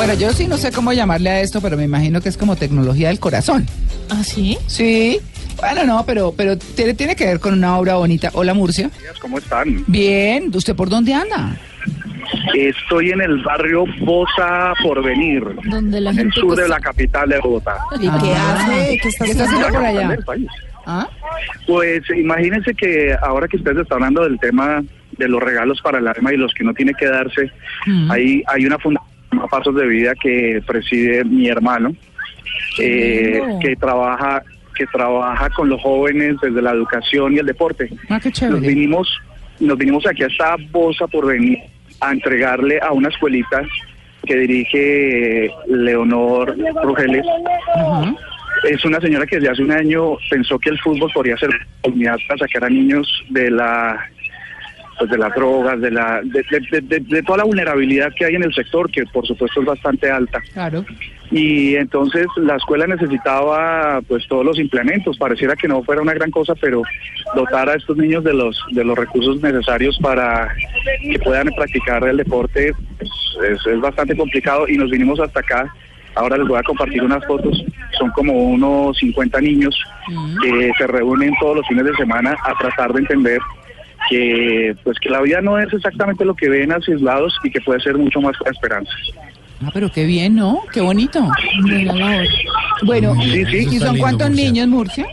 Bueno, yo sí no sé cómo llamarle a esto, pero me imagino que es como tecnología del corazón. ¿Ah, sí? Sí. Bueno, no, pero, pero tiene, tiene que ver con una obra bonita. Hola, Murcia. ¿Cómo están? Bien. ¿Usted por dónde anda? Estoy en el barrio Bosa Porvenir, Donde la en el gente... sur pues- de la capital de Bogotá. ¿Y qué hace? ¿Qué está ¿Qué está haciendo por allá? Del país. ¿Ah? Pues imagínense que ahora que ustedes están hablando del tema de los regalos para el alma y los que no tiene que darse, Mm. hay, hay una fundación Pasos de Vida que preside mi hermano, eh, que trabaja que trabaja con los jóvenes desde la educación y el deporte. Ah, qué Nos vinimos, nos vinimos aquí a esta Bosa por venir a entregarle a una escuelita que dirige Leonor Rugeles. Ajá. Es una señora que desde hace un año pensó que el fútbol podría ser oportunidad para sacar a niños de la pues de las drogas, de la de, de- de- de toda la vulnerabilidad que hay en el sector, que por supuesto es bastante alta. Claro. Y entonces la escuela necesitaba pues todos los implementos, pareciera que no fuera una gran cosa, pero dotar a estos niños de los de los recursos necesarios para que puedan practicar el deporte pues, es, es bastante complicado y nos vinimos hasta acá. Ahora les voy a compartir unas fotos, son como unos 50 niños que se reúnen todos los fines de semana a tratar de entender que pues que la vida no es exactamente lo que ven a sus lados y que puede ser mucho más la esperanza. Ah, pero qué bien, ¿no? Qué bonito. Bueno, Sí, sí. ¿y son cuántos niños, Murcia?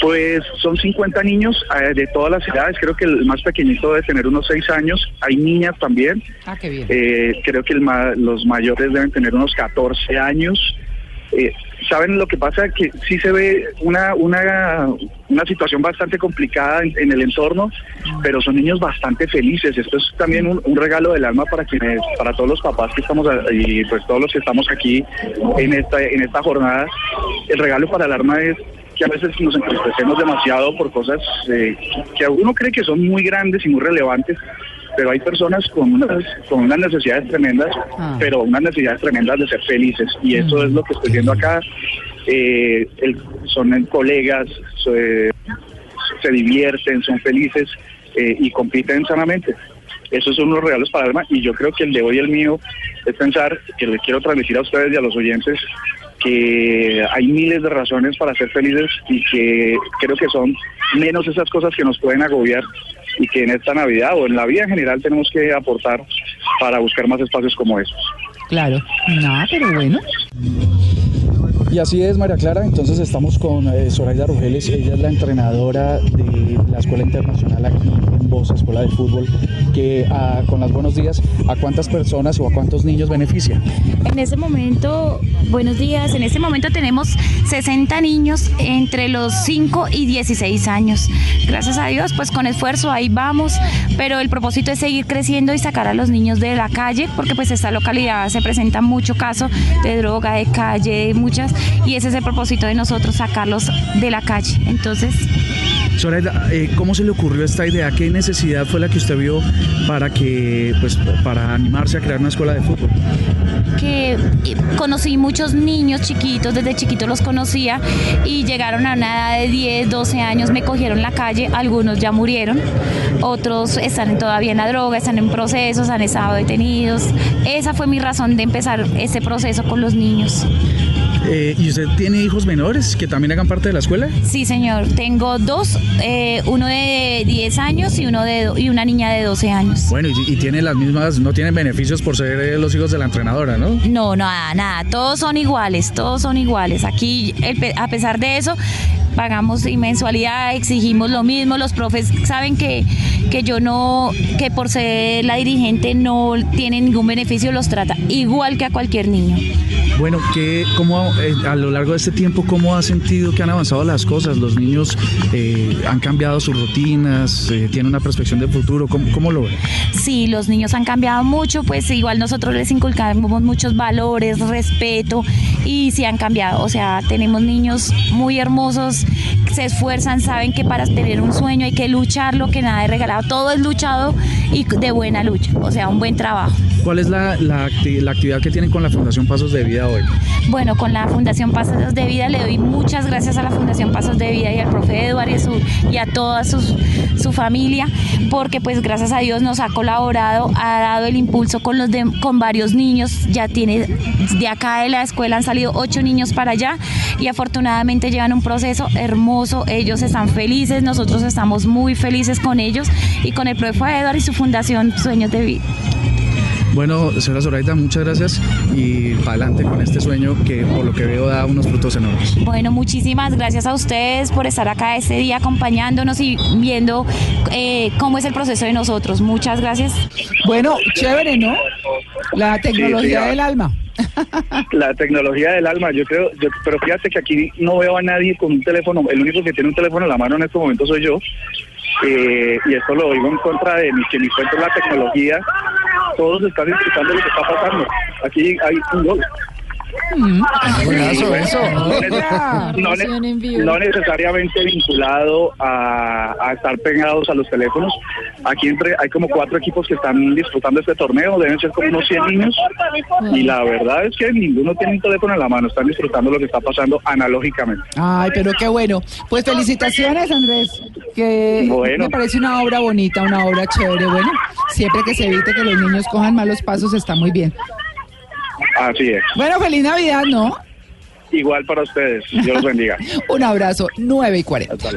Pues son 50 niños eh, de todas las edades, creo que el más pequeñito debe tener unos 6 años, hay niñas también, Ah, qué bien. eh, creo que el ma- los mayores deben tener unos 14 años. Eh, ¿Saben lo que pasa? Que sí se ve una, una, una situación bastante complicada en, el entorno, pero son niños bastante felices. Esto es también un, regalo del alma para quienes, para todos los papás que estamos y pues todos los que estamos aquí en esta, en esta jornada. El regalo para el alma es que a veces nos entristecemos demasiado por cosas eh, que uno cree que son muy grandes y muy relevantes, pero hay personas con unas, con unas necesidades tremendas, Ah. pero unas necesidades tremendas de ser felices. Y eso es lo que estoy viendo acá. Eh, el- son colegas, se, se divierten, son felices eh, y compiten sanamente. Esos son unos regalos para el alma y yo creo que el de hoy, el mío, es pensar que les quiero transmitir a ustedes y a los oyentes que hay miles de razones para ser felices y que creo que son menos esas cosas que nos pueden agobiar y que en esta Navidad o en la vida en general tenemos que aportar para buscar más espacios como esos. Claro. Nada, pero bueno. Y así es, María Clara. Entonces estamos con eh, Zoraida Rugeles. Ella es la entrenadora de la Escuela Internacional aquí en Bosa, Escuela de Fútbol, que ah, con las buenos días, ¿a cuántas personas o a cuántos niños beneficia? En ese momento, buenos días, en este momento tenemos 60 niños entre los 5 y 16 años. Gracias a Dios, pues con esfuerzo ahí vamos, pero el propósito es seguir creciendo y sacar a los niños de la calle, porque pues esta localidad se presenta mucho caso de droga, de calle, muchas, y ese es el propósito de nosotros, sacarlos de la calle. Entonces, Zoraida, eh, ¿cómo se le ocurrió esta idea? ¿Qué necesidad fue la que usted vio para que, pues, para animarse a crear una escuela de fútbol? que eh, conocí muchos niños chiquitos, desde chiquitos los conocía y llegaron a una edad de 10, 12 años, me cogieron la calle, algunos ya murieron, otros están todavía en la droga, están en procesos, han estado detenidos. Esa fue mi razón de empezar ese proceso con los niños. Eh, ¿Y usted tiene hijos menores que también hagan parte de la escuela? Sí, señor, tengo dos, eh, uno de 10 años y, uno de, y una niña de 12 años. Bueno, y, y tiene las mismas, no tienen beneficios por ser eh, los hijos de la entrenadora, ¿no? No, nada, nada, todos son iguales, todos son iguales. Aquí, el a pesar de eso, pagamos mensualidad, exigimos lo mismo, los profes saben que, que yo no, que por ser la dirigente no tiene ningún beneficio, los trata igual que a cualquier niño. Bueno, ¿qué, cómo, eh, a lo largo de este tiempo, ¿cómo ha sentido que han avanzado las cosas? ¿Los niños eh, han cambiado sus rutinas? Eh, ¿Tienen una perspectiva de futuro? ¿Cómo, cómo lo ven? Sí, los niños han cambiado mucho, pues igual nosotros les inculcamos muchos valores, respeto y sí han cambiado. O sea, tenemos niños muy hermosos, se esfuerzan, saben que para tener un sueño hay que lucharlo, que nada es regalado, todo es luchado y de buena lucha, o sea, un buen trabajo. ¿Cuál es la, la, la actividad que tienen con la Fundación Pasos de Vida hoy? Bueno, con la Fundación Pasos de Vida le doy muchas gracias a la Fundación Pasos de Vida y al profe Eduardo y, a toda su, su familia, porque pues gracias a Dios nos ha colaborado, ha dado el impulso con, los con varios niños, ya tiene, de acá de la escuela han salido ocho niños para allá y afortunadamente llevan un proceso hermoso, ellos están felices, nosotros estamos muy felices con ellos y con el profe Eduardo y su Fundación Sueños de Vida. Bueno, señora Zoraida, muchas gracias y para adelante con este sueño que por lo que veo da unos frutos enormes. Bueno, muchísimas gracias a ustedes por estar acá este día acompañándonos y viendo eh, cómo es el proceso de nosotros. Muchas gracias. Bueno, chévere, ¿no? La tecnología sí, del alma. La tecnología del alma, yo creo, yo- pero fíjate que aquí no veo a nadie con un teléfono, el único que tiene un teléfono en la mano en este momento soy yo, eh, y esto lo digo en contra de mi, que mi cuento es la tecnología, todos están de lo que está pasando, aquí hay un gol. Buenazo, eso. No, necesariamente vinculado a, a estar pegados a los teléfonos. Aquí entre, hay como cuatro equipos que están disfrutando este torneo, deben ser como unos 100 niños. Y la verdad es que ninguno tiene un teléfono en la mano, están disfrutando lo que está pasando analógicamente. Ay, pero qué bueno. Pues felicitaciones, Andrés. Que Bueno. me parece una obra bonita, una obra chévere. Bueno, siempre que se evite que los niños cojan malos pasos está muy bien. Así es. Bueno, feliz Navidad, ¿no? Igual para ustedes. Dios los bendiga. Un abrazo, 9 y 40.